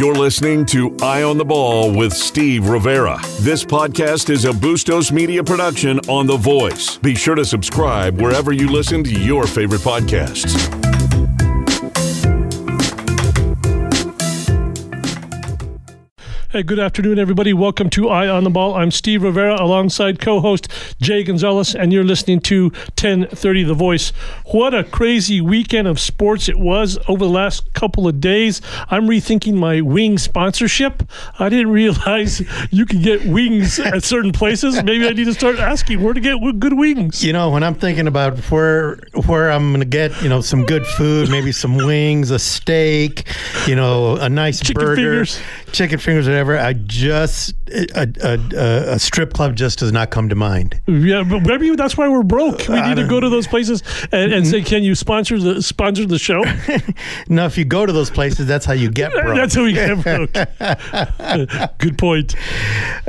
You're listening to Eye on the Ball with Steve Rivera. This podcast is a Bustos Media production on The Voice. Be sure to subscribe wherever you listen to your favorite podcasts. Hey, good afternoon, everybody. Welcome to Eye on the Ball. I'm Steve Rivera alongside co-host Jay Gonzalez, and you're listening to 1030 The Voice. What a crazy weekend of sports it was over the last couple of days. I'm rethinking my wing sponsorship. I didn't realize you could get wings at certain places. Maybe I need to start asking where to get good wings. You know, when I'm thinking about where where I'm going to get, you know, some good food, maybe some wings, a steak, you know, a nice Chicken burger, fingers. chicken fingers, whatever. I just a, a, a, strip club just does not come to mind. Yeah, but maybe that's why we're broke. We need to go to those places and, and say, "Can you sponsor the sponsor the show?" No, if you go to those places, that's how you get broke. That's how we get broke. Good point.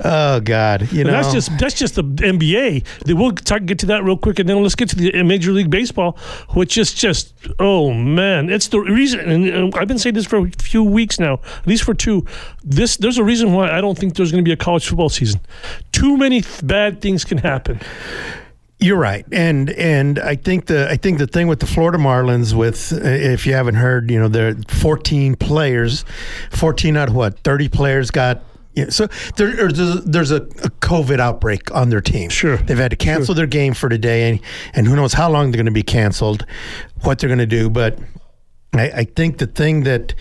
oh God, you know. That's just that's just the NBA. We'll talk, get to that real quick, and then let's get to the Major League Baseball, which is just oh man, it's the reason. And uh, I've been saying this for a few weeks now, at least for two. This there's a reason why I don't think there's going to be a college football season. Too many th- bad things can happen. You're right, and and I think the I think the thing with the Florida Marlins, with if you haven't heard, you know, there 14 players, 14 out of what 30 players got. Know, so there, there's a, there's a, a COVID outbreak on their team. Sure. they've had to cancel their game for today, and and who knows how long they're going to be canceled, what they're going to do. But I, I think the thing that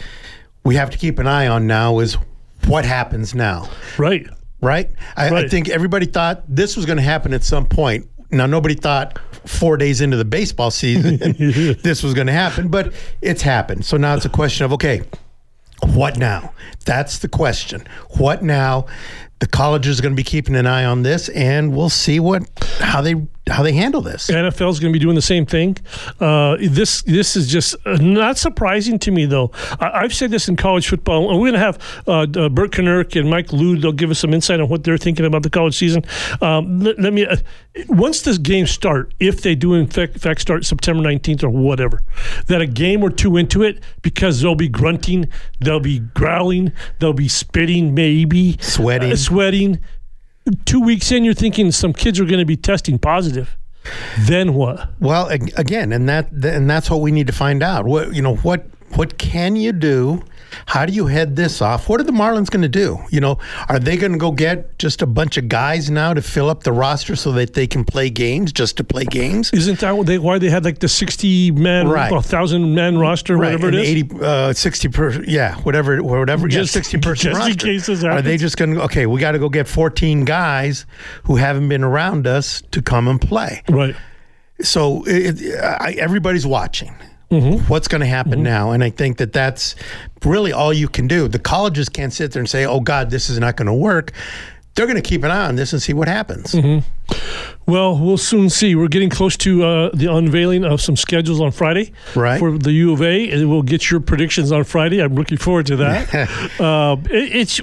we have to keep an eye on now is what happens now Right. right? I, I think everybody thought this was going to happen at some point. Now, nobody thought four days into the baseball season this was going to happen, but it's happened. So now it's a question of okay, what now? That's the question. What now? The colleges are going to be keeping an eye on this, and we'll see what how they how they handle this. NFL is going to be doing the same thing. Uh, this this is just uh, not surprising to me, though. I, I've said this in college football. and We're going to have uh, uh, Burt Kinerk and Mike Lude. They'll give us some insight on what they're thinking about the college season. Um, let, let me. Uh, once this game start, if they do in fact, in fact start September nineteenth or whatever, that a game or two into it, because they'll be grunting, they'll be growling, they'll be spitting, maybe Sweating. uh, sweating. Two weeks in, you're thinking some kids are going to be testing positive. Then what? Well, again, and that and that's what we need to find out. What you know, what what can you do? How do you head this off? What are the Marlins going to do? You know, are they going to go get just a bunch of guys now to fill up the roster so that they can play games just to play games? Isn't that what they, why they had like the 60 man, Right. 1,000 man roster, whatever and it is? 80, uh, 60 per, yeah, whatever, whatever, Just- yeah, 60 person just roster. case this Are they just going to, okay, we got to go get 14 guys who haven't been around us to come and play. Right. so it, it- I, everybody's watching Mm-hmm. what's going to happen now? And i think that that's really all you can do. The colleges can't sit there and say oh god this is not going to work. They're going to keep an eye on this and see what happens. Mm-hmm. Well, we'll soon see. We're getting close to uh, the unveiling of some schedules on Friday Right. for the U of A, and we'll get your predictions on Friday. I'm looking forward to that. uh, it, it's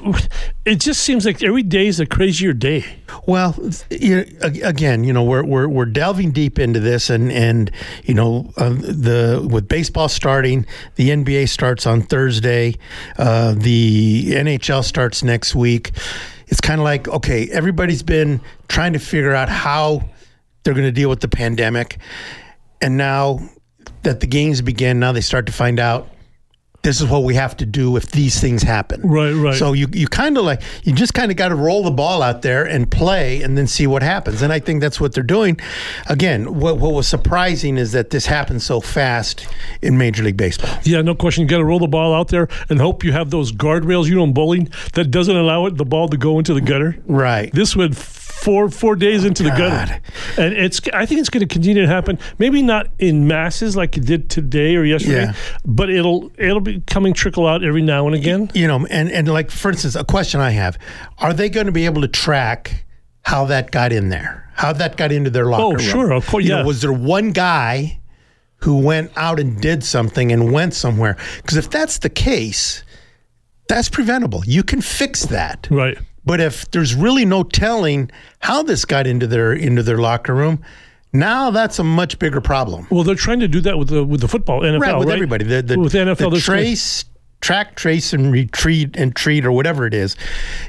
it just seems like every day is a crazier day. well you ag- again you know we're, we're, we're delving deep into this and and you know uh, the with baseball starting the nba starts on thursday uh, the nhl starts next week it's kind of like okay everybody's been trying to figure out how they're going to deal with the pandemic and now that the games begin now they start to find out this is what we have to do if these things happen Right, right. so you you kind of like you just kind of got to roll the ball out there and play and then see what happens and i think that's what they're doing again what, what was surprising is that this happened so fast in major league baseball Yeah, no question. You got to roll the ball out there and hope you have those guardrails, you know, in bowling that doesn't allow it the ball to go into the gutter. right This went four four days into the gutter, and it's. I think it's going to continue to happen. Maybe not in masses like it did today or yesterday, Yeah. but it'll it'll be coming trickle out every now and again. you know and and like for instance a question i have are they going to be able to track how that got in there how that got into their locker Oh, room sure, of course, You know, yeah. was there one guy who went out and did something and went somewhere because if that's the case that's preventable you can fix that Right. But if there's really no telling how this got into their into their locker room, now that's a much bigger problem. Well, they're trying to do that with the with the football NFL, Right, with right? everybody. The, the, with the NFL, the trying- trace track, trace, and retreat and treat or whatever it is,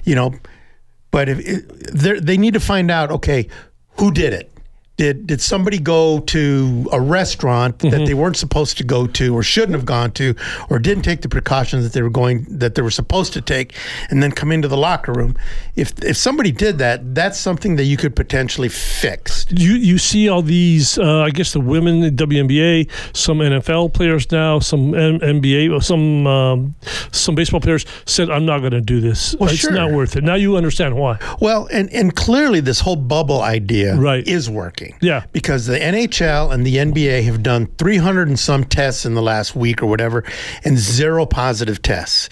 you know. But if it, they need to find out, okay, who did it? Did did somebody go to a restaurant mm-hmm. that they weren't supposed to go to or shouldn't have gone to or didn't take the precautions that they were going that they were supposed to take and then come into the locker room if if somebody did that that's something that you could potentially fix you you see all these uh, I guess the women in WNBA some NFL players now some M- NBA some um, some baseball players said I'm not going to do this well, it's sure. not worth it now you understand why well and and clearly this whole bubble idea right. is working yeah. Because the NHL and the NBA have done 300 and some tests in the last week or whatever and zero positive tests.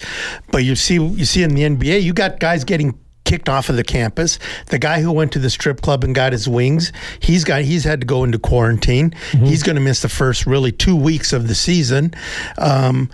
But you see you see in the NBA, you got guys getting kicked off of the campus. The guy who went to the strip club and got his wings, he's got he's had to go into quarantine. Mm-hmm. He's going to miss the first really 2 weeks of the season. Um,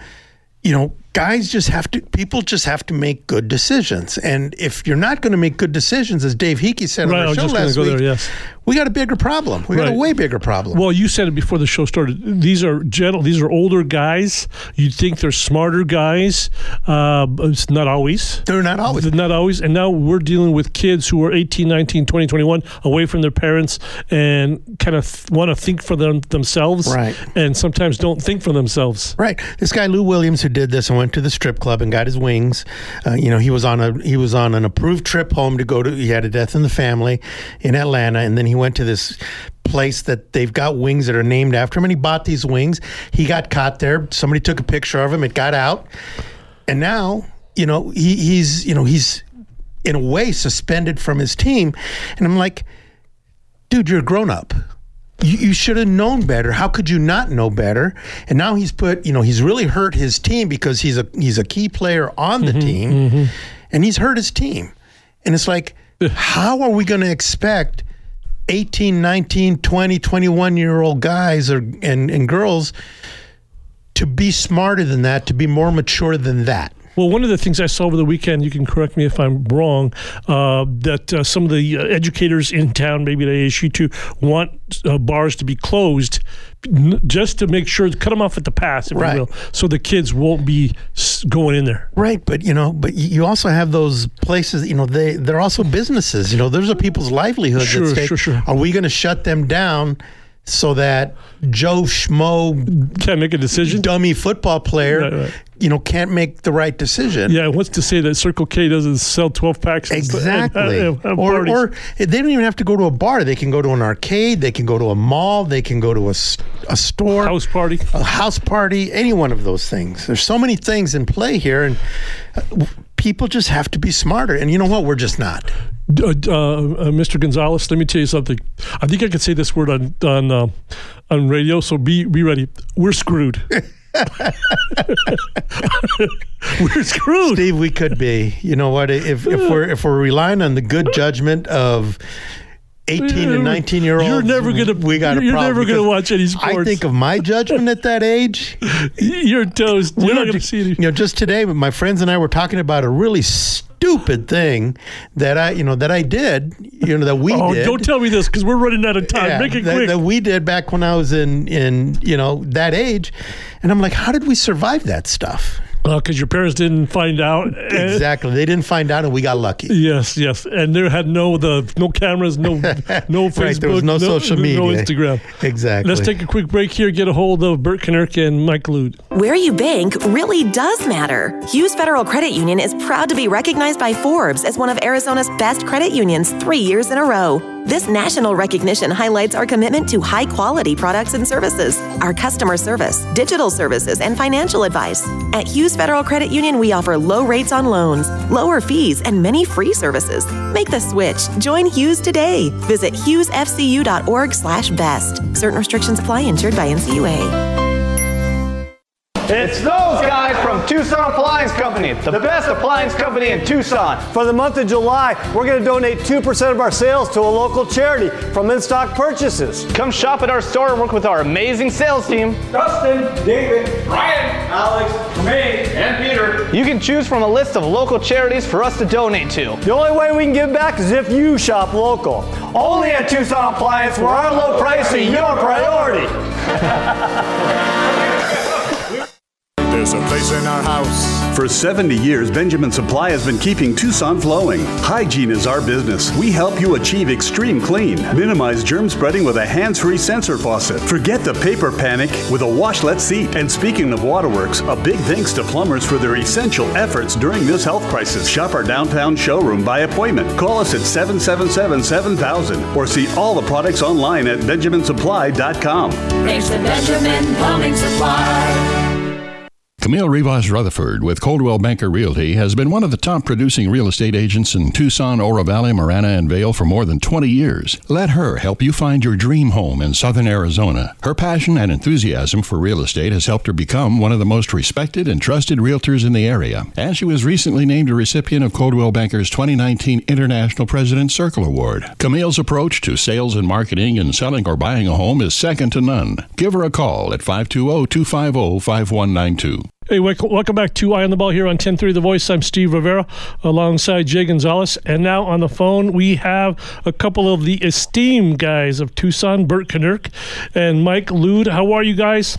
you know, guys just have to people just have to make good decisions and if you're not going to make good decisions as dave Heeke said right, on our show last week there, yes we got a bigger problem. We got a way bigger problem. Well, you said it before the show started. These are gentle. These are older guys. You'd think they're smarter guys. Uh, it's not always. They're not always. They're not always. And now we're dealing with kids who are 18, 19, 20, 21, away from their parents and kind of th- want to think for them themselves. Right. And sometimes don't think for themselves. Right. This guy Lou Williams who did this and went to the strip club and got his wings. Uh, you know, he was on a he was on an approved trip home to go to. He had a death in the family in Atlanta, and then he went to this place that they've got wings that are named after him, and he bought these wings. He got caught there. Somebody took a picture of him. It got out, and now you know he, he's you know he's in a way suspended from his team. And I'm like, dude, you're a grown up. You, you should have known better. How could you not know better? And now he's put, you know, he's really hurt his team because he's a he's a key player on the mm-hmm, team, mm-hmm. and he's hurt his team. And it's like, how are we going to expect 18, 19, 20, 21 year old guys or, and, and girls to be smarter than that, to be more mature than that. Well, one of the things I saw over the weekend, you can correct me if I'm wrong, uh, that uh, some of the uh, educators in town, maybe at ASU too, want uh, bars to be closed just to make sure, cut them off at the pass, if right. you will, so the kids won't be going in there. Right, but you know, but you also have those places. You know, they they're also businesses. You know, those are people's livelihoods. Sure, stake. sure, sure. Are we going to shut them down? So that Joe Schmo can't make a decision. Dummy football player, right, right. you know, can't make the right decision. Yeah, what's to say that Circle K doesn't sell twelve packs? Exactly. Uh, or, or they don't even have to go to a bar. They can go to an arcade. They can go to a mall. They can go to a, a store, house party, a house party. Any one of those things. There's so many things in play here, and uh, people just have to be smarter. And you know what? We're just not. Uh, uh, uh, Mr. Gonzalez, let me tell you something. I think I can say this word on on uh, on radio, so be be ready. We're screwed. we're screwed, Steve. We could be. You know what? If if we're if we're relying on the good judgment of 18 and 19 year olds. You're never gonna. We got a You're never gonna watch any sports. I think of my judgment at that age. You're toast. You're not gonna see it. You know, just today, my friends and I were talking about a really stupid thing that I, you know, that I did. You know, that we oh, did. Don't tell me this because we're running out of time. Yeah, Make it that, quick. That we did back when I was in in you know that age, and I'm like, how did we survive that stuff? Because uh, your parents didn't find out. Exactly, they didn't find out, and we got lucky. Yes, yes, and there had no the no cameras, no no Facebook, right, there was no, no social media, no Instagram. Exactly. Let's take a quick break here. Get a hold of Burt Kinerk and Mike Lude. Where you bank really does matter. Hughes Federal Credit Union is proud to be recognized by Forbes as one of Arizona's best credit unions three years in a row. This national recognition highlights our commitment to high quality products and services, our customer service, digital services, and financial advice. At Hughes Federal Credit Union, we offer low rates on loans, lower fees, and many free services. Make the switch. Join Hughes today. Visit hughesfcu.org slash best. Certain restrictions apply. Insured by NCUA. It's those guys from Tucson Appliance Company, the best appliance company in Tucson. For the month of July, we're going to donate 2% of our sales to a local charity from in stock purchases. Come shop at our store and work with our amazing sales team Dustin, David, Brian, Alex, me, and Peter. You can choose from a list of local charities for us to donate to. The only way we can give back is if you shop local. Only at Tucson Appliance, where our low price is your priority. There's a place in our house For 70 years, Benjamin Supply has been keeping Tucson flowing. Hygiene is our business. We help you achieve extreme clean. Minimize germ spreading with a hands free sensor faucet. Forget the paper panic with a washlet seat. And speaking of waterworks, a big thanks to plumbers for their essential efforts during this health crisis. Shop our downtown showroom by appointment. Call us at 777 7000 or see all the products online at benjaminsupply.com. Thanks to Benjamin Plumbing Supply. Camille Rivas Rutherford with Coldwell Banker Realty has been one of the top producing real estate agents in Tucson, Oro Valley, Marana, and Vail for more than 20 years. Let her help you find your dream home in southern Arizona. Her passion and enthusiasm for real estate has helped her become one of the most respected and trusted realtors in the area. And she was recently named a recipient of Coldwell Banker's 2019 International President's Circle Award. Camille's approach to sales and marketing and selling or buying a home is second to none. Give her a call at 520 250 5192. Hey, welcome back to Eye on the Ball here on 1030 The Voice. I'm Steve Rivera alongside Jay Gonzalez. And now on the phone, we have a couple of the esteemed guys of Tucson, Burt Kinerk and Mike Lude. How are you guys?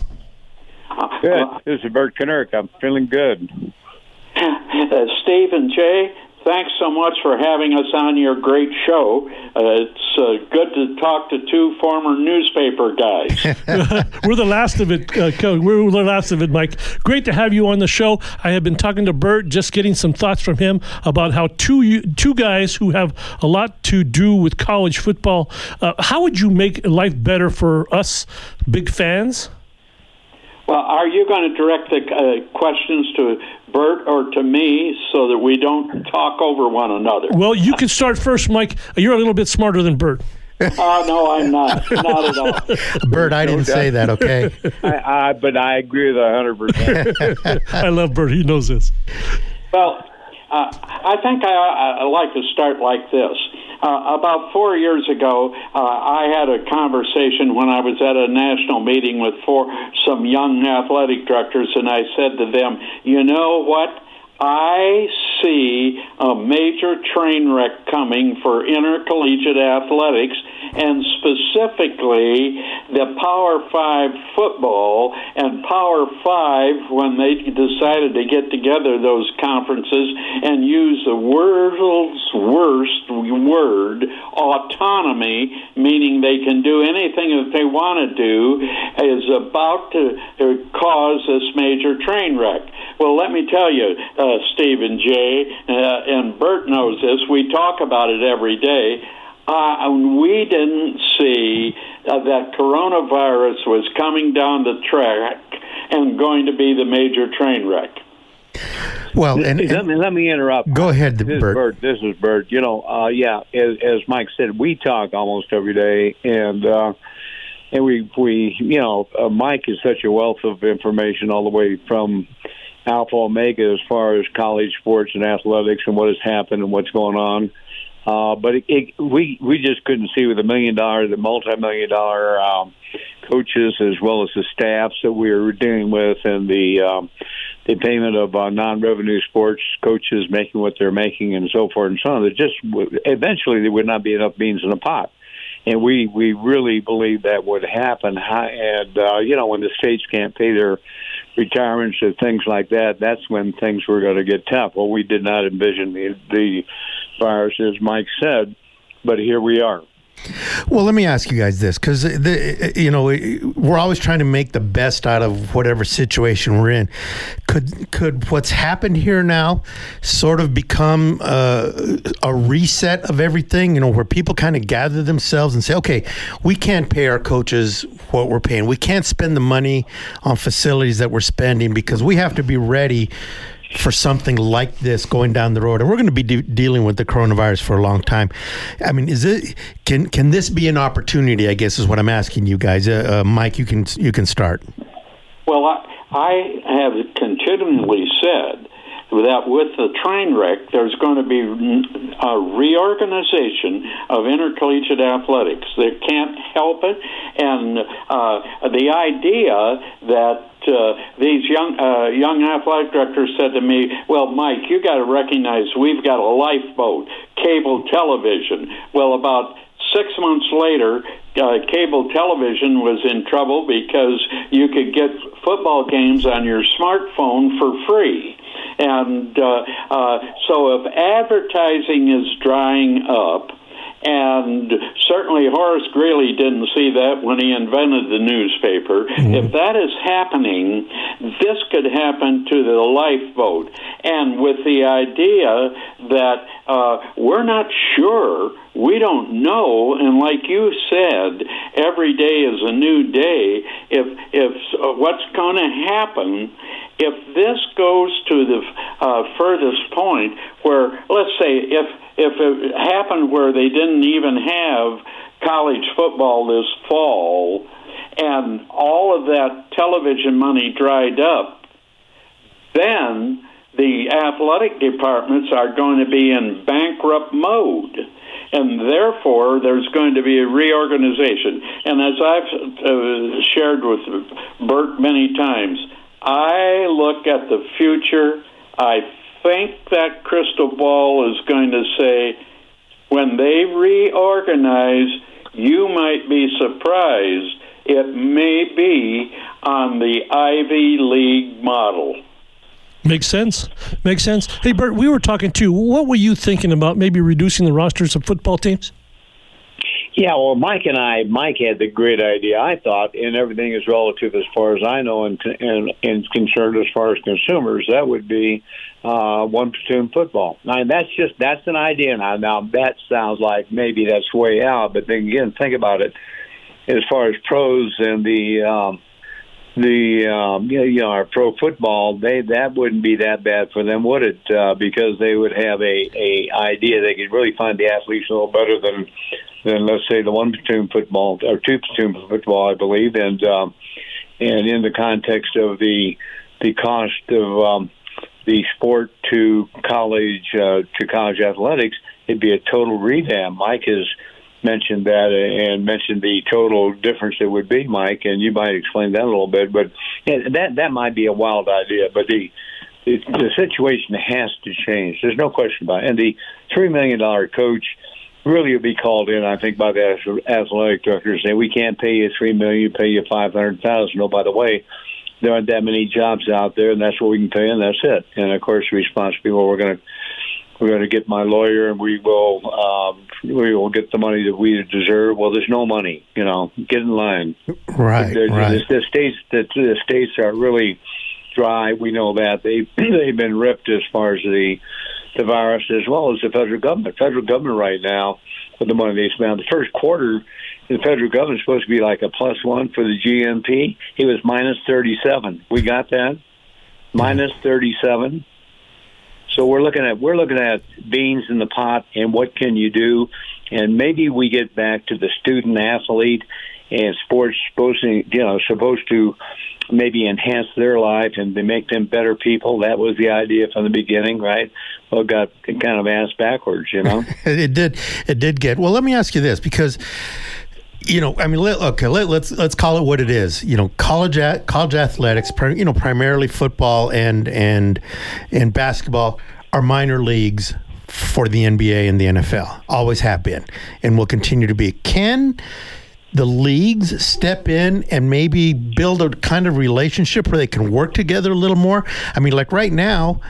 Good. This is Burt Kinerk. I'm feeling good. Uh, Steve and Jay, thanks so much for having us on your great show. Uh, it's uh, good to talk to two former newspaper guys. we're the last of it. Uh, we're the last of it, Mike. Great to have you on the show. I have been talking to Burt, just getting some thoughts from him about how two two guys who have a lot to do with college football. Uh, how would you make life better for us, big fans? Well, are you going to direct the uh, questions to Burt or to me so that we don't talk over one another? Well, you can start first, Mike. You're a little bit smarter than Burt. Oh no, I'm not. Not at all. Burt, I didn't say that. Okay. I, I, but I agree with hundred percent. I love Burt. He knows this. Well, uh, I think I, I like to start like this. Uh, about four years ago, uh, I had a conversation when I was at a national meeting with four some young athletic directors, and I said to them, "You know what? I see a major train wreck coming for intercollegiate athletics, and specifically the Power Five football and Power Five when they decided to get together those conferences and use the world's worst word, autonomy, meaning they can do anything that they want to do, is about to cause this major train wreck. Well, let me tell you. Uh, uh, Steve and Jay, uh, and Burt knows this. We talk about it every day. Uh, we didn't see uh, that coronavirus was coming down the track and going to be the major train wreck. Well, and, and let me let me interrupt. Go ahead, this Burt. Burt. This is Burt. You know, uh, yeah, as, as, Mike said, we talk almost every day, and uh, and we we you know, uh, Mike is such a wealth of information all the way from alpha omega as far as college sports and athletics and what has happened and what's going on. Uh, but it, it, we we just couldn't see with the million dollar, the multi million dollar um, coaches as well as the staffs that we were dealing with, and the um, the payment of uh, non revenue sports coaches making what they're making, and so forth and so on. That just eventually there would not be enough beans in the pot and we we really believe that would happen. And uh, you know, when the states can't pay their retirements and things like that, that's when things were going to get tough. Well, we did not envision the the virus, as Mike said, but here we are. Well, let me ask you guys this, because you know we're always trying to make the best out of whatever situation we're in. Could could what's happened here now sort of become uh, a reset of everything? You know, where people kind of gather themselves and say, "Okay, we can't pay our coaches what we're paying. We can't spend the money on facilities that we're spending because we have to be ready." For something like this going down the road, and we're going to be de- dealing with the coronavirus for a long time. I mean, is it can can this be an opportunity? I guess is what I'm asking you guys. Uh, uh, Mike, you can you can start. Well, I, I have continually said that with the train wreck, there's going to be a reorganization of intercollegiate athletics. They can't help it, and uh, the idea that uh, these young uh, young athletic directors said to me, "Well, Mike, you got to recognize we've got a lifeboat, cable television." Well, about six months later, uh, cable television was in trouble because you could get football games on your smartphone for free. And uh, uh, so if advertising is drying up, and certainly Horace Greeley didn't see that when he invented the newspaper. Mm-hmm. If that is happening, this could happen to the lifeboat. And with the idea that uh, we're not sure, we don't know, and like you said, every day is a new day. If if uh, what's going to happen, if this goes to the uh, furthest point, where let's say if if it happened where they didn't even have college football this fall and all of that television money dried up, then the athletic departments are going to be in bankrupt mode. And therefore, there's going to be a reorganization. And as I've uh, shared with Burt many times, I look at the future. I think that crystal ball is going to say when they reorganize, you might be surprised. It may be on the Ivy League model. Makes sense. Makes sense. Hey, Burt, we were talking too. What were you thinking about maybe reducing the rosters of football teams? Yeah, well, Mike and I, Mike had the great idea. I thought, and everything is relative as far as I know, and and, and concerned as far as consumers. That would be uh, one platoon football. Now that's just that's an idea. Now, now that sounds like maybe that's way out, but then again, think about it. As far as pros and the um, the um, you know our pro football, they that wouldn't be that bad for them, would it? Uh, because they would have a a idea they could really find the athletes a little better than than let's say the one platoon football or two platoon football, I believe, and um, and in the context of the the cost of um, the sport to college uh, to college athletics, it'd be a total revamp. Mike has mentioned that and mentioned the total difference it would be, Mike, and you might explain that a little bit. But that that might be a wild idea, but the the, the situation has to change. There's no question about it. And the three million dollar coach really will be called in, I think, by the athletic directors. Say we can't pay you three million, pay you five hundred thousand. Oh, by the way, there aren't that many jobs out there, and that's what we can pay, and that's it. And of course, the response well, we're going to we're going to get my lawyer, and we will um, we will get the money that we deserve. Well, there's no money, you know. Get in line. Right, the, right. The, the states the, the states are really dry. We know that they they've been ripped as far as the the virus, as well as the federal government. Federal government right now, with the money they spend, the first quarter, the federal government is supposed to be like a plus one for the GNP. He was minus thirty seven. We got that minus thirty seven. So we're looking at we're looking at beans in the pot and what can you do, and maybe we get back to the student athlete and sports supposed to you know supposed to maybe enhance their life and to make them better people. That was the idea from the beginning, right? Well, it got kind of ass backwards, you know. it did. It did get. Well, let me ask you this because you know, I mean, let, okay, let, us let's, let's call it what it is. You know, college at, college athletics, you know, primarily football and and and basketball are minor leagues for the NBA and the NFL. Always have been, and will continue to be. Can the leagues step in and maybe build a kind of relationship where they can work together a little more? I mean, like right now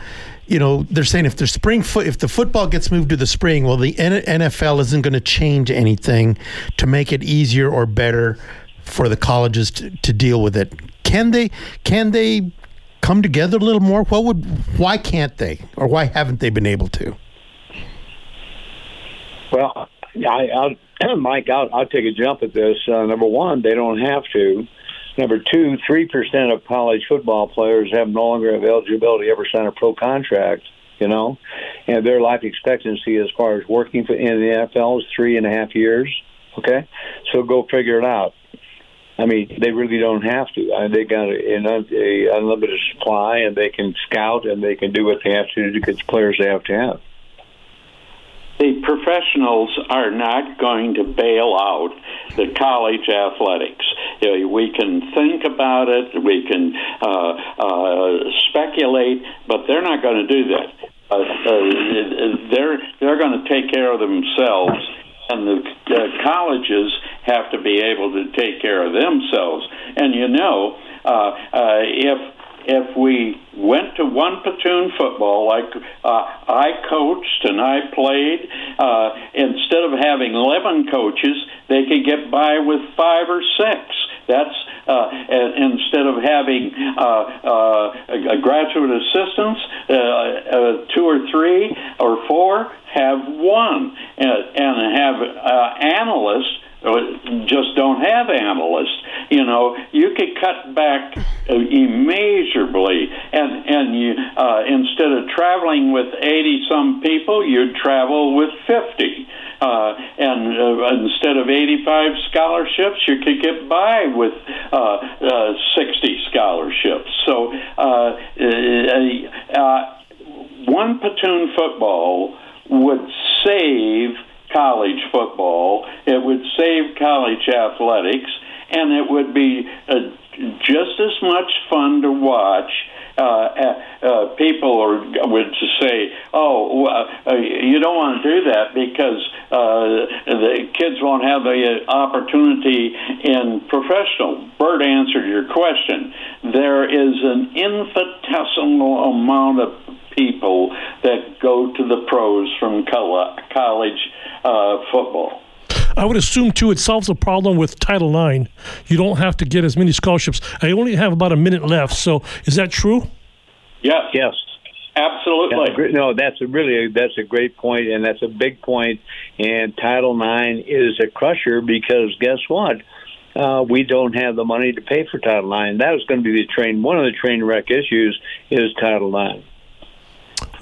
you know, they're saying if the spring if the football gets moved to the spring, well, the NFL isn't going to change anything to make it easier or better for the colleges to, to deal with it. Can they? Can they come together a little more? What would? Why can't they? Or why haven't they been able to? Well, I, I'll, Mike, I'll, I'll take a jump at this. Uh, number one, they don't have to. Number two, three percent of college football players have no longer have eligibility ever sign a pro contract. You know, and their life expectancy as far as working for in the NFL is three and a half years. Okay, so go figure it out. I mean, they really don't have to. I mean, they got an a unlimited supply, and they can scout and they can do what they have to to get the players they have to have the professionals are not going to bail out the college athletics. We can think about it, we can uh, uh, speculate, but they're not going to do that. Uh, uh they're they're going to take care of themselves, and the uh, colleges have to be able to take care of themselves. And you know, uh, if if we went to one platoon football, like uh, I coached and I played, uh, instead of having 11 coaches, they could get by with five or six. That's uh, instead of having uh, uh, graduate assistants, uh, uh, two or three or four, have one, and, and have uh, analysts just don't have analysts. You know, you could cut back immeasurably, and and you uh, instead of traveling with eighty some people, you'd travel with fifty. Uh, and uh, instead of 85 scholarships, you could get by with uh, uh, 60 scholarships. So, uh, uh, uh, one platoon football would save college football, it would save college athletics, and it would be uh, just as much fun to watch. Uh, uh, people are, would say, "Oh, uh, you don't want to do that because uh, the kids won't have the opportunity in professional." Burt answered your question. There is an infinitesimal amount of people that go to the pros from college uh, football. I would assume too it solves the problem with Title IX. You don't have to get as many scholarships. I only have about a minute left, so is that true? Yes. Yes. Absolutely. no, that's a really that's a great point, and that's a big point. And Title IX is a crusher because guess what? Uh, we don't have the money to pay for Title IX. That is going to be the train. One of the train wreck issues is Title IX.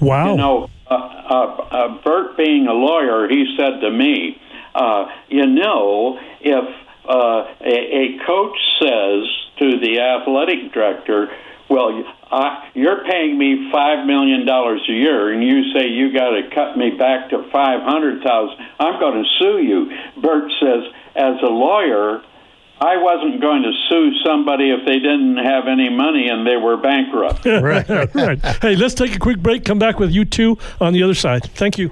Wow. You know, uh, uh, uh, Burt being a lawyer, he said to me, uh, you know, if uh, a, a coach says to the athletic director, well, I, you're paying me five million dollars a year, and you say you got to cut me back to five hundred thousand. I'm going to sue you. Burt says, as a lawyer, I wasn't going to sue somebody if they didn't have any money and they were bankrupt. right, right. Hey, let's take a quick break. Come back with you two on the other side. Thank you.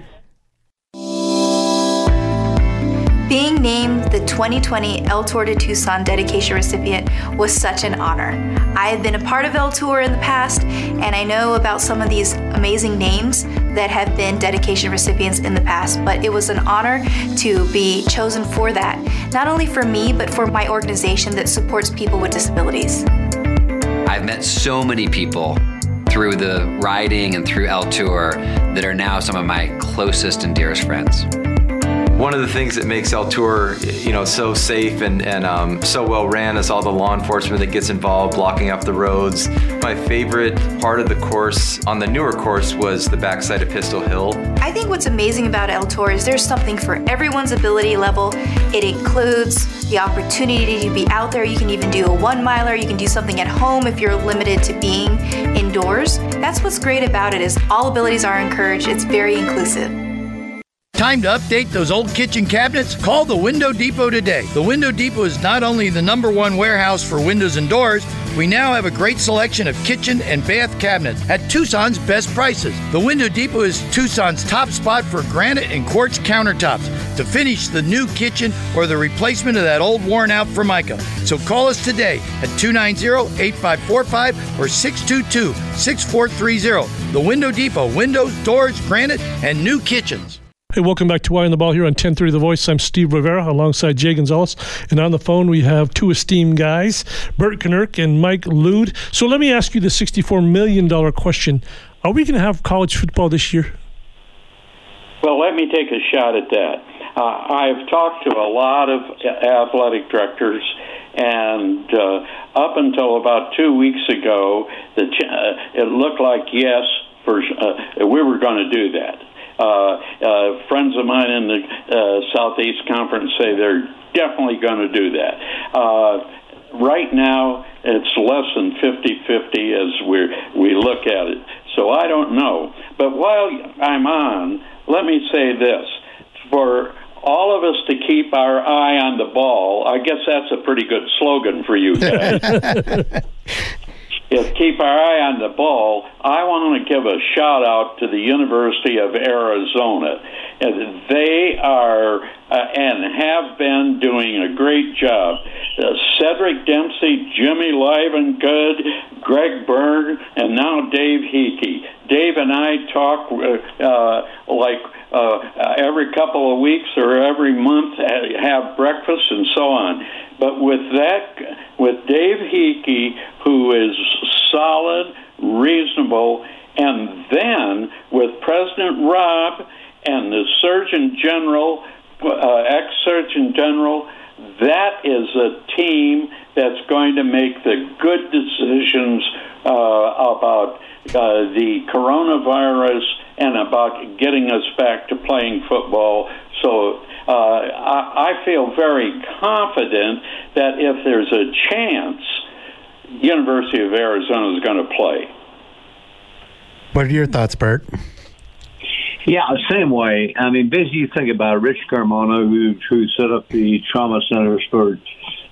2020 El Tour de Tucson dedication recipient was such an honor. I have been a part of El Tour in the past, and I know about some of these amazing names that have been dedication recipients in the past, but it was an honor to be chosen for that, not only for me, but for my organization that supports people with disabilities. I've met so many people through the riding and through El Tour that are now some of my closest and dearest friends. One of the things that makes El Tour, you know, so safe and, and um, so well ran is all the law enforcement that gets involved, blocking up the roads. My favorite part of the course on the newer course was the backside of Pistol Hill. I think what's amazing about El Tour is there's something for everyone's ability level. It includes the opportunity to be out there. You can even do a one miler. You can do something at home if you're limited to being indoors. That's what's great about it is all abilities are encouraged. It's very inclusive. Time to update those old kitchen cabinets? Call the Window Depot today. The Window Depot is not only the number one warehouse for windows and doors, we now have a great selection of kitchen and bath cabinets at Tucson's best prices. The Window Depot is Tucson's top spot for granite and quartz countertops to finish the new kitchen or the replacement of that old worn out Formica. So call us today at 290 8545 or 622 6430. The Window Depot, windows, doors, granite, and new kitchens. Hey, welcome back to Eye on the Ball here on 1030 The Voice. I'm Steve Rivera alongside Jay Gonzalez. And on the phone, we have two esteemed guys, Burt Kinerk and Mike Lude. So let me ask you the $64 million question. Are we going to have college football this year? Well, let me take a shot at that. Uh, I've talked to a lot of athletic directors, and uh, up until about two weeks ago, the uh, it looked like yes, for uh, we were going to do that. Uh, uh, friends of mine in the uh, Southeast Conference say they're definitely going to do that. Uh, right now, it's less than 50-50 as we we look at it. So I don't know. But while I'm on, let me say this: for all of us to keep our eye on the ball, I guess that's a pretty good slogan for you guys. is keep our eye on the ball. I want to give a shout out to the University of Arizona. they are uh, and have been doing a great job. Uh, Cedric Dempsey, Jimmy Livengood, Greg Byrne, and now Dave Heeke. Dave and I talk uh, uh, like uh, every couple of weeks or every month, have breakfast and so on. But with that, with Dave Heeke, who is solid, reasonable, and then with President Rob and the Surgeon General, uh, ex Surgeon General, that is a team that's going to make the good decisions uh, about uh, the coronavirus and about getting us back to playing football. So uh, I, I feel very confident that if there's a chance, University of Arizona is going to play. What are your thoughts, Burt? Yeah, same way. I mean, basically, you think about Rich Carmona, who who set up the trauma centers for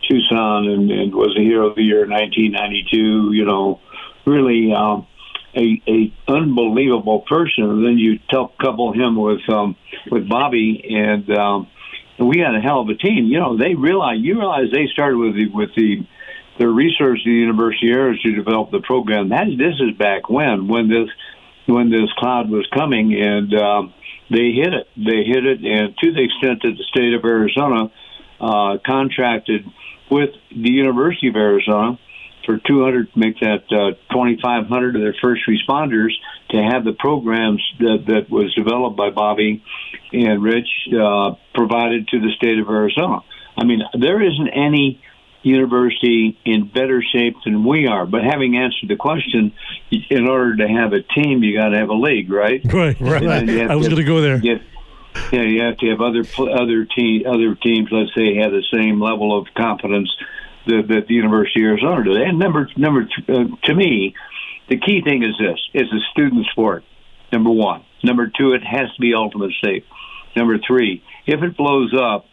Tucson and, and was a hero of the year in 1992. You know, really um, a a unbelievable person. And then you couple him with um, with Bobby, and um, we had a hell of a team. You know, they realize you realize they started with the with the their research at the University of Arizona to develop the program. That this is back when when this when this cloud was coming, and um, they hit it. They hit it, and to the extent that the state of Arizona uh, contracted with the University of Arizona for 200, make that uh, 2,500 of their first responders to have the programs that, that was developed by Bobby and Rich uh, provided to the state of Arizona. I mean, there isn't any university in better shape than we are. But having answered the question, in order to have a team, you got to have a league, right? Right, right. I was going to go there. You, yeah, you have to have other other team other teams. Let's say have the same level of competence that, the University of Arizona does. And number number uh, to me, the key thing is this: it's a student sport. Number one. Number two, it has to be ultimate safe. Number three, if it blows up,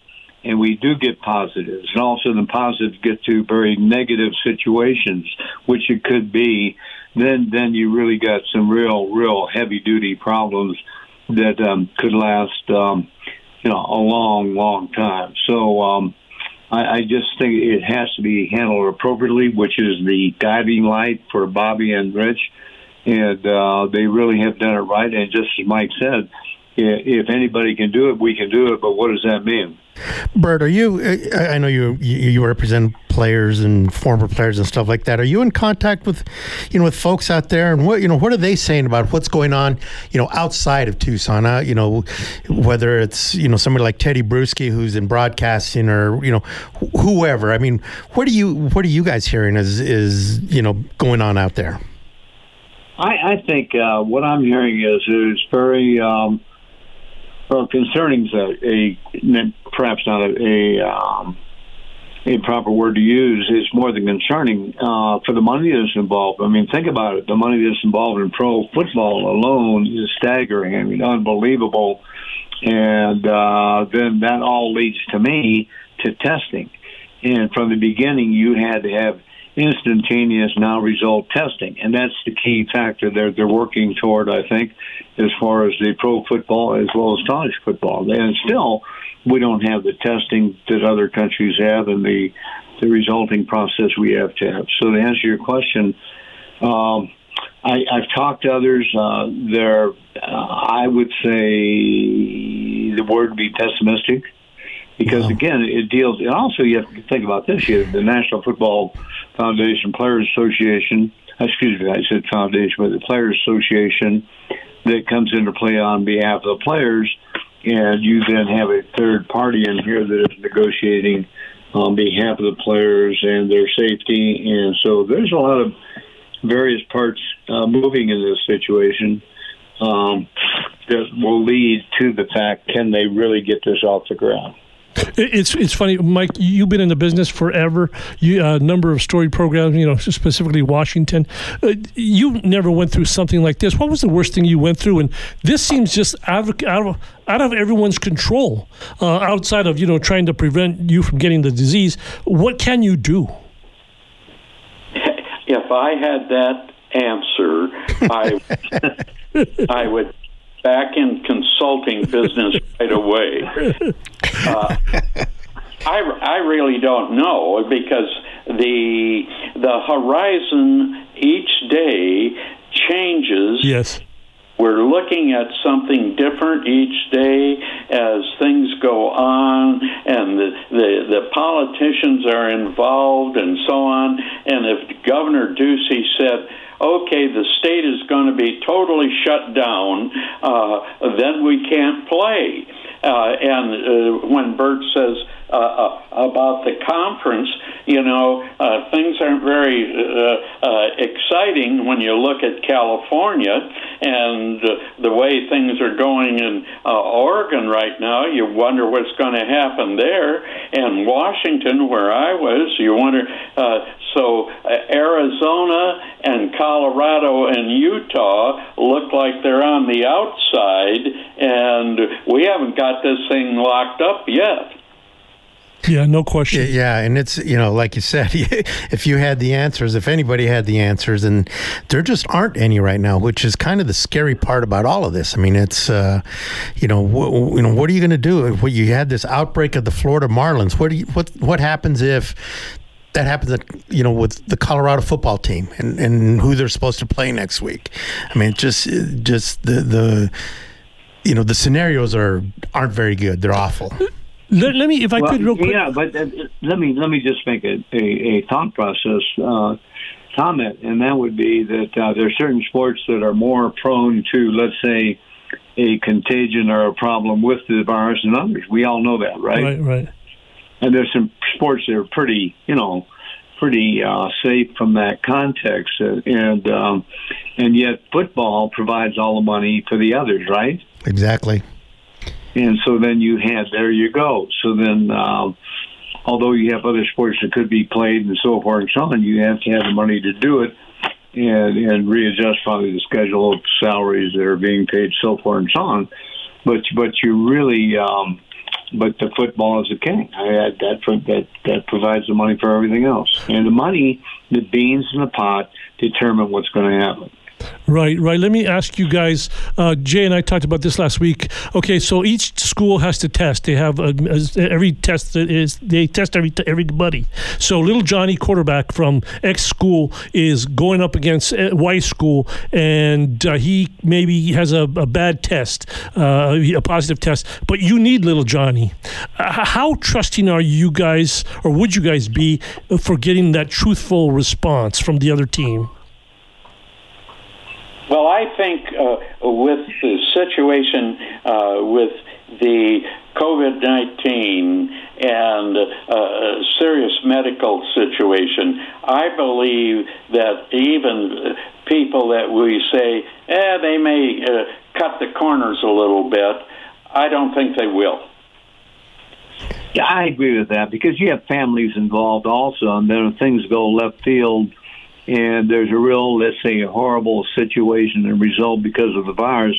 and we do get positives, and also the positives get to very negative situations, which it could be, then then you really got some real real heavy duty problems that um, could last um, you know a long long time. So um, I, I just think it has to be handled appropriately, which is the guiding light for Bobby and Rich, and uh, they really have done it right. And just as Mike said, if anybody can do it, we can do it. But what does that mean? Burt, are you? I know you you represent players and former players and stuff like that. Are you in contact with, you know, with folks out there, and what you know, what are they saying about what's going on, you know, outside of Tucson? Uh, you know, whether it's you know somebody like Tedy Bruschi who's in broadcasting, or you know, wh- whoever. I mean, what are you what are you guys hearing is is you know going on out there? I, I think uh, what I'm hearing is is very. Um, well, concerning a, a perhaps not a, a, um, a proper word to use. It's more than concerning uh, for the money that's involved. I mean, think about it. The money that's involved in pro football alone is staggering. I mean, unbelievable. And uh, then that all leads to me to testing. And from the beginning, you had to have instantaneous now result testing. And that's the key factor they're, they're working toward, I think, as far as the pro football as well as college football. And still, we don't have the testing that other countries have and the, the resulting process we have to have. So to answer your question, um, I, I've talked to others. Uh, they're, uh, I would say the word would be pessimistic because again, it deals. And also, you have to think about this: you have the National Football Foundation Players Association. Excuse me, I said foundation, but the Players Association that comes into play on behalf of the players, and you then have a third party in here that is negotiating on behalf of the players and their safety. And so there's a lot of various parts uh, moving in this situation um, that will lead to the fact: can they really get this off the ground? It's it's funny, Mike. You've been in the business forever. You a uh, number of story programs, you know, specifically Washington. Uh, you never went through something like this. What was the worst thing you went through? And this seems just out of out of, out of everyone's control. Uh, outside of you know trying to prevent you from getting the disease, what can you do? If I had that answer, I I would back in consulting business right away. Uh, I, I really don't know because the the horizon each day changes. Yes. We're looking at something different each day as things go on, and the, the, the politicians are involved, and so on. And if Governor Ducey said, okay, the state is going to be totally shut down, uh, then we can't play. Uh, and uh, when Burt says uh, about the conference, you know, things aren't very exciting when you look at California and the way things are going in Oregon right now. You wonder what's going to happen there. And Washington, where I was, you wonder. So uh, Arizona and Colorado and Utah look like they're on the outside, and we haven't got this thing locked up yet. Yeah, no question. Yeah, and it's you know, like you said, if you had the answers, if anybody had the answers, and there just aren't any right now, which is kind of the scary part about all of this. I mean, it's uh, you know, wh- you know, what are you going to do? When you had this outbreak of the Florida Marlins, what do you, what what happens if that happens at, you know with the Colorado football team and, and who they're supposed to play next week. I mean, just just the the you know the scenarios are aren't very good. They're awful. Let, let me, if I well, could, real quick. Yeah, but uh, let me let me just make a a, a thought process uh, comment, and that would be that uh, there are certain sports that are more prone to, let's say, a contagion or a problem with the virus than others. We all know that, right? Right, right. And there's some sports that are pretty, you know, pretty uh, safe from that context, uh, and um, and yet football provides all the money for the others, right? Exactly. And so then you had there you go. So then, um, although you have other sports that could be played and so forth and so on, you have to have the money to do it and and readjust probably the schedule of salaries that are being paid, so forth and so on. But but you really. Um, but the football is the king. I, that that that provides the money for everything else, and the money, the beans in the pot, determine what's going to happen. Right, right. Let me ask you guys. Uh, Jay and I talked about this last week. Okay, so each school has to test. They have a, a, every test that is they test every everybody. So little Johnny, quarterback from X school, is going up against uh, Y school, and uh, he maybe has a, a bad test, uh, a positive test. But you need little Johnny. How trusting are you guys, or would you guys be, for getting that truthful response from the other team? Well, I think uh, with the situation uh, with the COVID 19 and uh, serious medical situation, I believe that even people that we say, eh, they may uh, cut the corners a little bit, I don't think they will. Yeah, I agree with that because you have families involved also, and then if things go left field and there's a real, let's say, horrible situation and result because of the virus,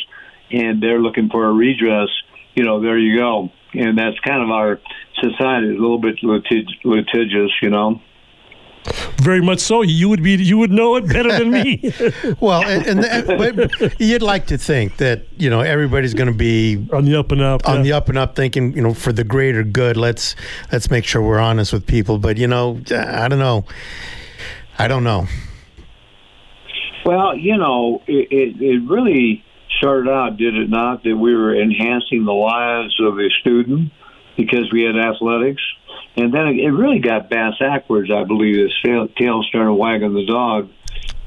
and they're looking for a redress, you know, there you go. And that's kind of our society, a little bit litig- litigious, you know. Very much so. You would be. You would know it better than me. well, and, and but you'd like to think that you know everybody's going to be on the up and up, on yeah. the up and up, thinking you know for the greater good. Let's let's make sure we're honest with people. But you know, I don't know. I don't know. Well, you know, it, it, it really started out, did it not, that we were enhancing the lives of a student because we had athletics. And then it really got bass backwards, I believe. The tail started wagging the dog.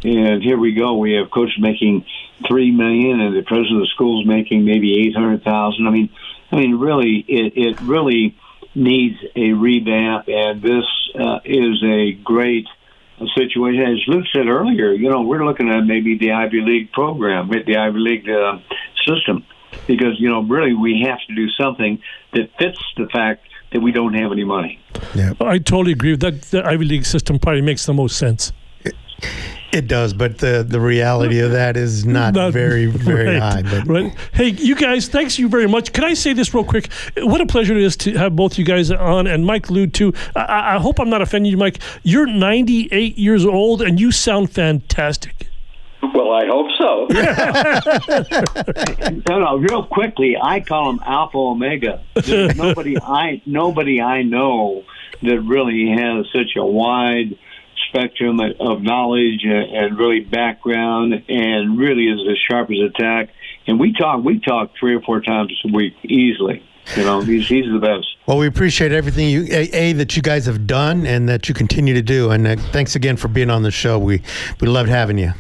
And here we go. We have coaches making three million, and the president of the school's making maybe eight hundred thousand. I mean, I mean, really, it, it really needs a revamp, and this uh, is a great situation. As Lude said earlier, you know, we're looking at maybe the Ivy League program, with the Ivy League uh, system, because you know, really, we have to do something that fits the fact that we don't have any money. Yeah, I totally agree with that. The Ivy League system probably makes the most sense. It, it does, but the the reality of that is not, not very very right, high. But. Right. Hey, you guys, thanks you very much. Can I say this real quick? What a pleasure it is to have both you guys on, and Mike Lude too. I, I hope I'm not offending you, Mike. You're 98 years old, and you sound fantastic. Well, I hope so. no, no, real quickly, I call them Alpha Omega. There's nobody I nobody I know that really has such a wide spectrum of knowledge and really background and really is as sharp as a tack. And we talk we talk three or four times a week easily. You know, he's he's the best. Well, we appreciate everything you a, a that you guys have done and that you continue to do. And uh, thanks again for being on the show. We we loved having you.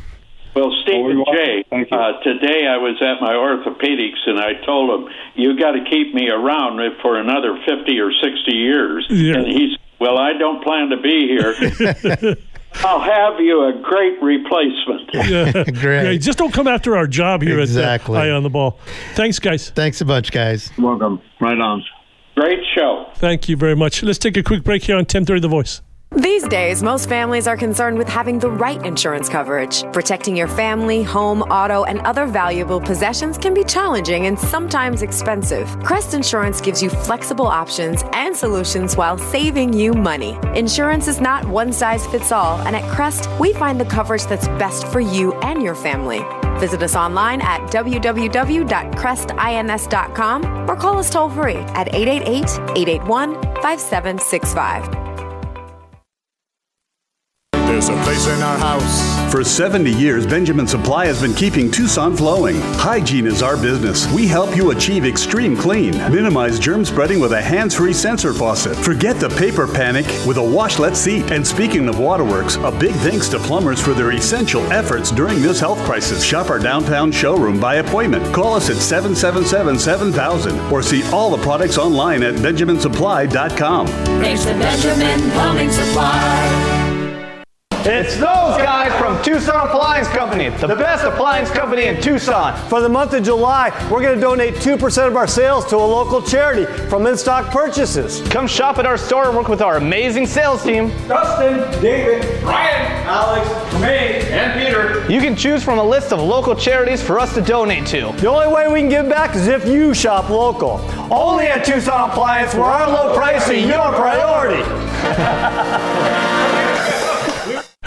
Well, Steve and Jay, uh, today I was at my orthopedics and I told him, you got to keep me around for another 50 or 60 years. Yeah. And he said, well, I don't plan to be here. I'll have you a great replacement. Yeah. Great. Yeah, just don't come after our job here Exactly. at uh, Eye on the Ball. Thanks, guys. Thanks a bunch, guys. Welcome. Right on. Great show. Thank you very much. Let's take a quick break here on 1030 The Voice. These days, most families are concerned with having the right insurance coverage. Protecting your family, home, auto, and other valuable possessions can be challenging and sometimes expensive. Crest Insurance gives you flexible options and solutions while saving you money. Insurance is not one size fits all, and at Crest, we find the coverage that's best for you and your family. Visit us online at www.crestins.com or call us toll free at 888 881 5765. There's a place in our house. For 70 years, Benjamin Supply has been keeping Tucson flowing. Hygiene is our business. We help you achieve extreme clean. Minimize germ spreading with a hands free sensor faucet. Forget the paper panic with a washlet seat. And speaking of waterworks, a big thanks to plumbers for their essential efforts during this health crisis. Shop our downtown showroom by appointment. Call us at 777 7000 or see all the products online at benjaminsupply.com. Thanks to Benjamin Plumbing Supply. It's those guys from Tucson Appliance Company, the best appliance company in Tucson. For the month of July, we're going to donate 2% of our sales to a local charity from in stock purchases. Come shop at our store and work with our amazing sales team. Dustin, David, Ryan, Alex, me, and Peter. You can choose from a list of local charities for us to donate to. The only way we can give back is if you shop local. Only at Tucson Appliance, where our low price is your priority.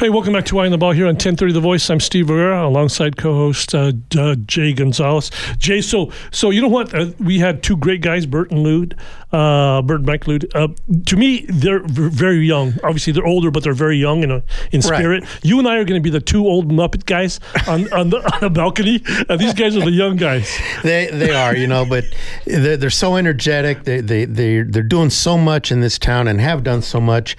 Hey, welcome back to Eye on the Ball here on 1030 The Voice. I'm Steve Rivera alongside co-host uh, uh, Jay Gonzalez. Jay, so so you know what? Uh, we had two great guys, Burt and Lude, uh, Burt and Mike Lude. Uh, to me, they're v- very young. Obviously, they're older, but they're very young in, in Right. spirit. You and I are going to be the two old Muppet guys on, on, the, on the balcony, and these guys are the young guys. They they are, you know, but they're, they're so energetic. They they they they're doing so much in this town and have done so much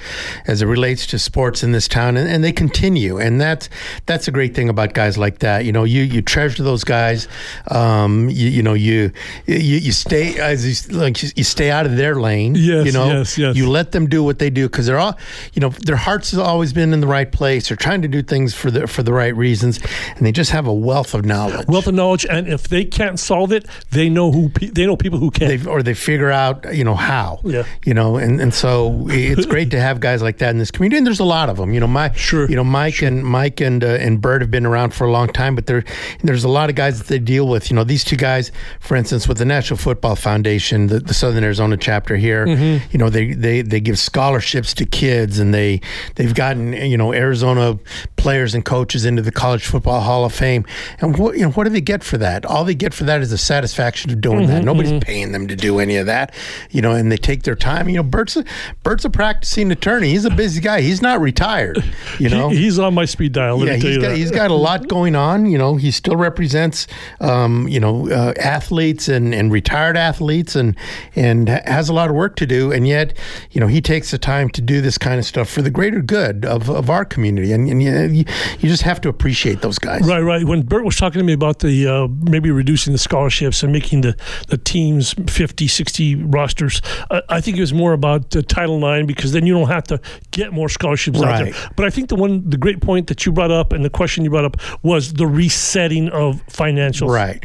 as it relates to sports in this town, and, and they continue. And that's that's a great thing about guys like that. You know, you you treasure those guys. Um, you, you know, you you you stay as you, like you stay out of their lane. Yes, you know, yes, yes. You let them do what they do because they're all, you know, their hearts have always been in the right place. They're trying to do things for the for the right reasons, and they just have a wealth of knowledge. Wealth of knowledge, and if they can't solve it, they know who pe- they know people who can. They, or they figure out, you know, how. Yeah. You know, and, and so it's great to have guys like that in this community. And there's a lot of them. You know, my sure. You know, Mike and Mike and uh, and Burt have been around for a long time, but there there's a lot of guys that they deal with. You know, these two guys, for instance, with the National Football Foundation, the, the Southern Arizona chapter here. Mhm. You know, they, they they give scholarships to kids, and they they've gotten you know Arizona players and coaches into the College Football Hall of Fame. And what you know, what do they get for that? All they get for that is the satisfaction of doing that. Mhm, Nobody's mhm. paying them to do any of that, you know. And they take their time. You know, Burt's a, Burt's a practicing attorney. He's a busy guy. He's not retired. You know, He- he's on my speed dial. Yeah, he's got he's got a lot going on. You know, he still represents, um, you know, uh, athletes and, and retired athletes, and and has a lot of work to do. And yet, you know, he takes the time to do this kind of stuff for the greater good of, of our community. And, and you, you you just have to appreciate those guys. Right, right. When Burt was talking to me about the uh, maybe reducing the scholarships and making the, the teams 50, 60 rosters, I, I think it was more about uh, Title IX because then you don't have to get more scholarships out Right. there. But I think the one, the great point that you brought up and the question you brought up was the resetting of financials. Right.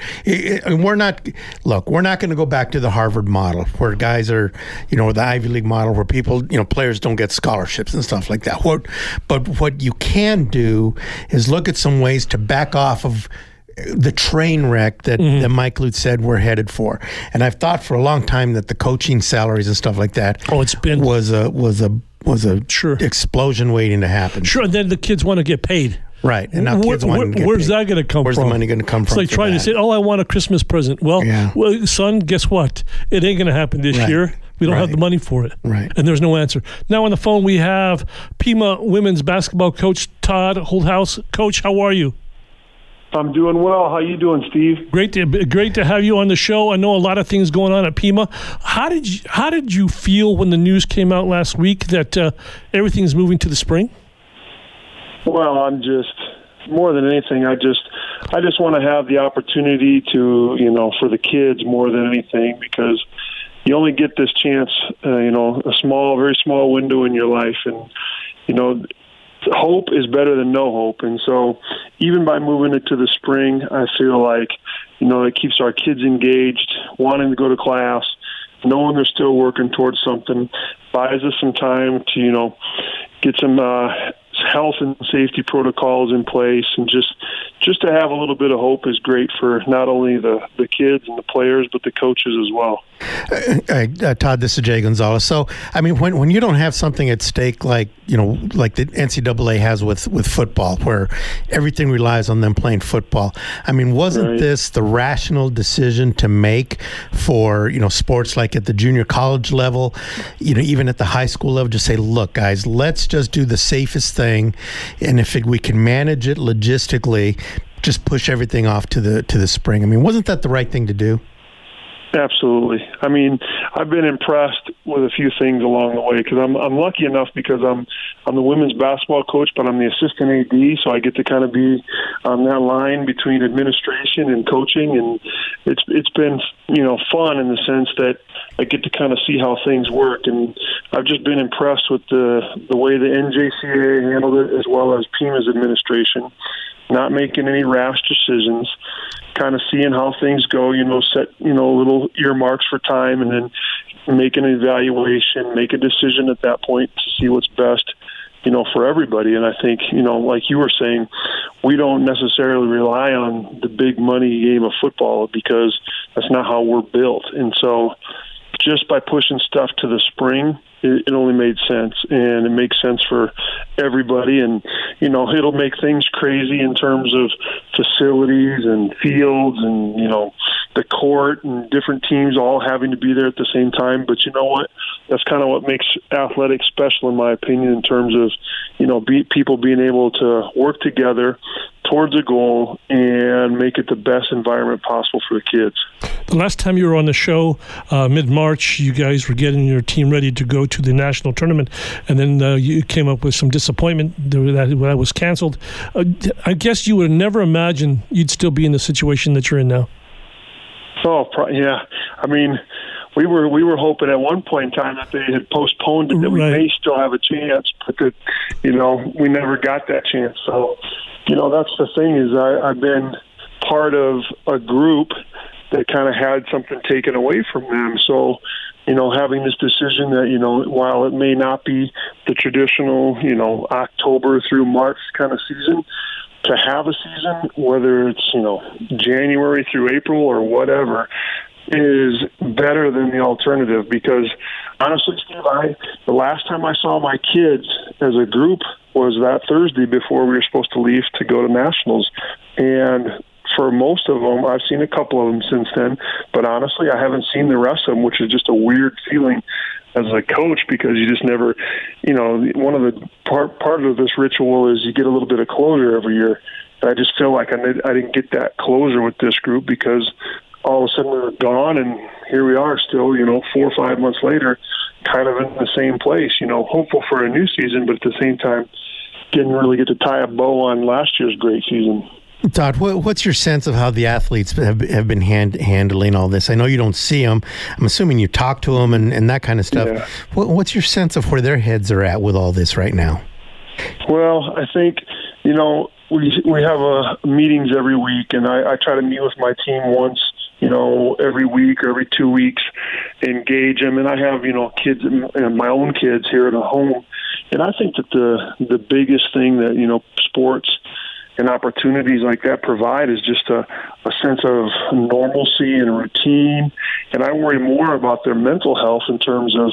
And we're not, look, we're not going to go back to the Harvard model where guys are, you know, the Ivy League model where people, you know, players don't get scholarships and stuff like that. What, but what you can do is look at some ways to back off of the train wreck that, mm-hmm. that Mike Lude said we're headed for. And I've thought for a long time that the coaching salaries and stuff like that oh, it's been was a was a was a sure. explosion waiting to happen. Sure, and then the kids want to get paid. Right, and now Where- kids want where- to get where's paid. that going to come Where's from? Where's the money going to come from? It's like trying to say, "Oh, I want a Christmas present." Well, Yeah. well, son, guess what? It ain't going to happen this Right. year. We don't have the money for it. Right. And there's no answer. Now on the phone we have Pima women's basketball coach Todd Holthaus. Coach, how are you? I'm doing well. How you doing, Steve? Great to great to have you on the show. I know a lot of things going on at Pima. How did you, how did you feel when the news came out last week that uh, everything's moving to the spring? Well, I'm just more than anything. I just I just want to have the opportunity to you know for the kids more than anything because you only get this chance. Uh, you know, a small, very small window in your life, and you know. Hope is better than no hope, and so even by moving it to the spring, I feel like you know it keeps our kids engaged, wanting to go to class, knowing they're still working towards something, buys us some time to you know get some uh, health and safety protocols in place, and just just to have a little bit of hope is great for not only the the kids and the players, but the coaches as well. Uh, uh, Todd, this is Jay Gonzalez. So, I mean, when, when you don't have something at stake like you know, like the NCAA has with with football, where everything relies on them playing football. I mean, wasn't this the rational decision to make for you know sports like at the junior college level, you know, even at the high school level? Just say, look, guys, let's just do the safest thing, and if it, we can manage it logistically, just push everything off to the to the spring. I mean, wasn't that the right thing to do? Absolutely. I mean, I've been impressed with a few things along the way because I'm I'm lucky enough because I'm I'm the women's basketball coach, but I'm the assistant AD, so I get to kind of be on that line between administration and coaching, and it's it's been you know fun in the sense that I get to kind of see how things work, and I've just been impressed with the the way the NJCAA handled it as well as Pima's administration, not making any rash decisions kind of seeing how things go, you know, set, you know, little earmarks for time and then make an evaluation, make a decision at that point to see what's best, you know, for everybody. And I think, you know, like you were saying, we don't necessarily rely on the big money game of football because that's not how we're built. And so just by pushing stuff to the spring, it, it only made sense and it makes sense for everybody and you know it'll make things crazy in terms of facilities and fields and you know the court and different teams all having to be there at the same time but you know what that's kind of what makes athletics special in my opinion in terms of you know be, people being able to work together towards a goal and make it the best environment possible for the kids The last time you were on the show, uh, mid March, you guys were getting your team ready to go to the national tournament, and then uh, you came up with some disappointment that that was canceled. Uh, I guess you would have never imagined you'd still be in the situation that you're in now. Oh, pro- yeah. I mean, we were we were hoping at one point in time that they had postponed it, that we may still have a chance, but that you know we never got that chance. So, you know, that's the thing is I, I've been part of a group that kind of had something taken away from them. So, you know, having this decision that you know while it may not be the traditional you know October through March kind of season, to have a season, whether it's you know January through April or whatever, is better than the alternative. Because honestly, Steve, I the last time I saw my kids as a group was that Thursday before we were supposed to leave to go to nationals, and for most of them, I've seen a couple of them since then. But honestly, I haven't seen the rest of them, which is just a weird feeling as a coach because you just never, you know, one of the part part of this ritual is you get a little bit of closure every year. And I just feel like I did, I didn't get that closure with this group because all of a sudden we were gone, and here we are still, you know, four or five months later, kind of in the same place. You know, hopeful for a new season, but at the same time, didn't really get to tie a bow on last year's great season. Todd, what, what's your sense of how the athletes have, have been hand, handling all this? I know you don't see them. I'm assuming you talk to them and, and that kind of stuff. Yeah. What, what's your sense of where their heads are at with all this right now? Well, I think you know we we have uh, meetings every week, and I, I try to meet with my team once, you know, every week or every two weeks, engage them. And I have you know kids, and my own kids here at home, and I think that the the biggest thing that you know sports and opportunities like that provide is just a, a sense of normalcy and routine and I worry more about their mental health in terms of,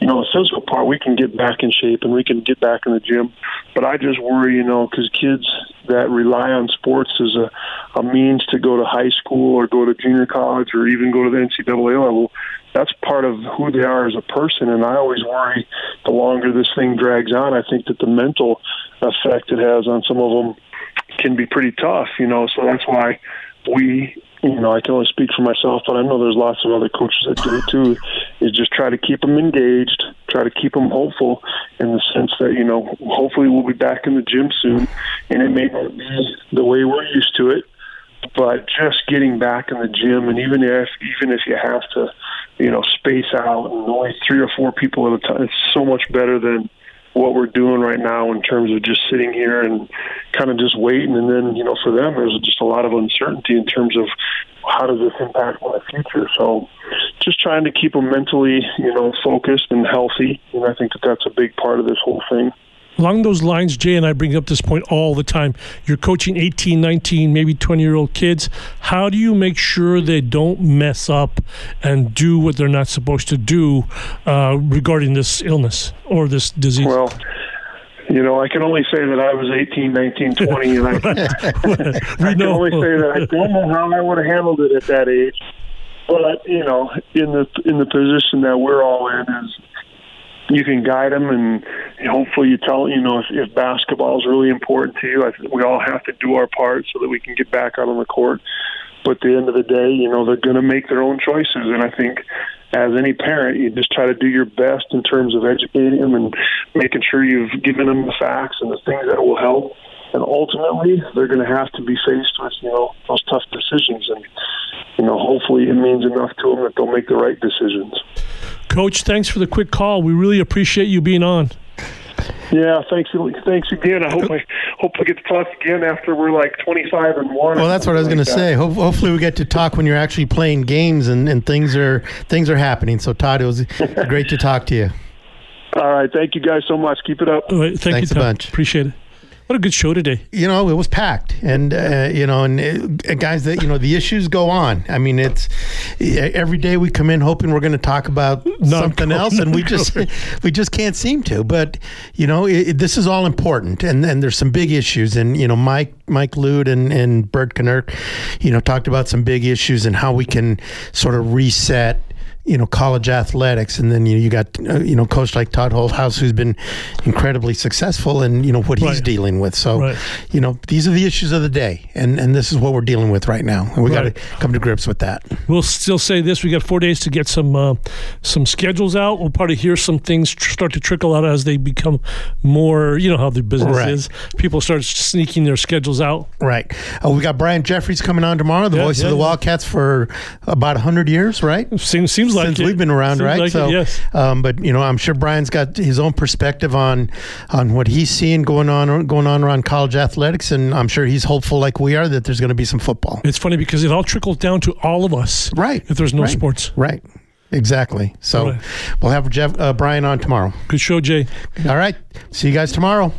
you know, the physical part. We can get back in shape and we can get back in the gym, but I just worry, you know, because kids that rely on sports as a, a means to go to high school or go to junior college or even go to the NCAA level, that's part of who they are as a person. And I always worry the longer this thing drags on, I think that the mental effect it has on some of them can be pretty tough, you know. So that's why we, you know, I can only speak for myself, but I know there's lots of other coaches that do it too. Is just try to keep them engaged, try to keep them hopeful in the sense that you know, hopefully we'll be back in the gym soon, and it may not be the way we're used to it, but just getting back in the gym, and even if even if you have to, you know, space out and only three or four people at a time, it's so much better than what we're doing right now in terms of just sitting here and kind of just waiting. And then, you know, for them, there's just a lot of uncertainty in terms of how does this impact my future. So just trying to keep them mentally, you know, focused and healthy. And I think that that's a big part of this whole thing. Along those lines, Jay and I bring up this point all the time. You're coaching 18, 19, maybe 20 year old kids. How do you make sure they don't mess up and do what they're not supposed to do uh, regarding this illness or this disease? Well, you know, I can only say that I was 18, 19, 20, and I, I can only say that I don't know how I would have handled it at that age. But you know, in the in the position that we're all in is you can guide them and hopefully you tell you know if, if basketball is really important to you I think we all have to do our part so that we can get back out on the court. But at the end of the day you know they're going to make their own choices. And I think as any parent you just try to do your best in terms of educating them and making sure you've given them the facts and the things that will help. And ultimately they're going to have to be faced with you know those tough decisions. And you know hopefully it means enough to them that they'll make the right decisions Coach, thanks for the quick call. We really appreciate you being on. Yeah, thanks. Thanks again. I hope I hope we get to talk again after we're like twenty five and one. Well, that's what I was going to say. Ho- hopefully, we get to talk when you're actually playing games and, and things are things are happening. So, Todd, it was great to talk to you. All right, thank you guys so much. Keep it up. All right, thank Thanks you, a Todd. bunch. Appreciate it. What a good show today. You know, it was packed, and uh, you know, and uh, guys, that you know, the issues go on. I mean, it's every day we come in hoping we're going to talk about something else, and we just we just can't seem to. But you know, it, this is all important, and and there's some big issues, and you know, Mike Mike Lude and and Burt Kinerk, you know, talked about some big issues and how we can sort of reset you know college athletics and then you, know, you got uh, you know coach like Todd Holthaus who's been incredibly successful and you know what he's Right. dealing with so Right. you know these are the issues of the day and and this is what we're dealing with right now and we Right. got to come to grips with that We'll still say this: we got four days to get some uh, some schedules out. We'll probably hear some things tr- start to trickle out as they become more. You know how the business is. People start sneaking their schedules out. right uh, we got Brian Jeffries coming on tomorrow the Yeah, voice yeah, of the yeah. Wildcats for about 100 years right seems seems like since it. we've been around Seems right like it, so yes. um, but you know I'm sure Brian's got his own perspective on on what he's seeing going on going on around college athletics and I'm sure he's hopeful like we are that there's going to be some football It's funny because it all trickles down to all of us. Right. If there's no Right. sports. Right. Exactly. So Right. we'll have Jeff uh, Brian on tomorrow. Good show, Jay. All right. See you guys tomorrow.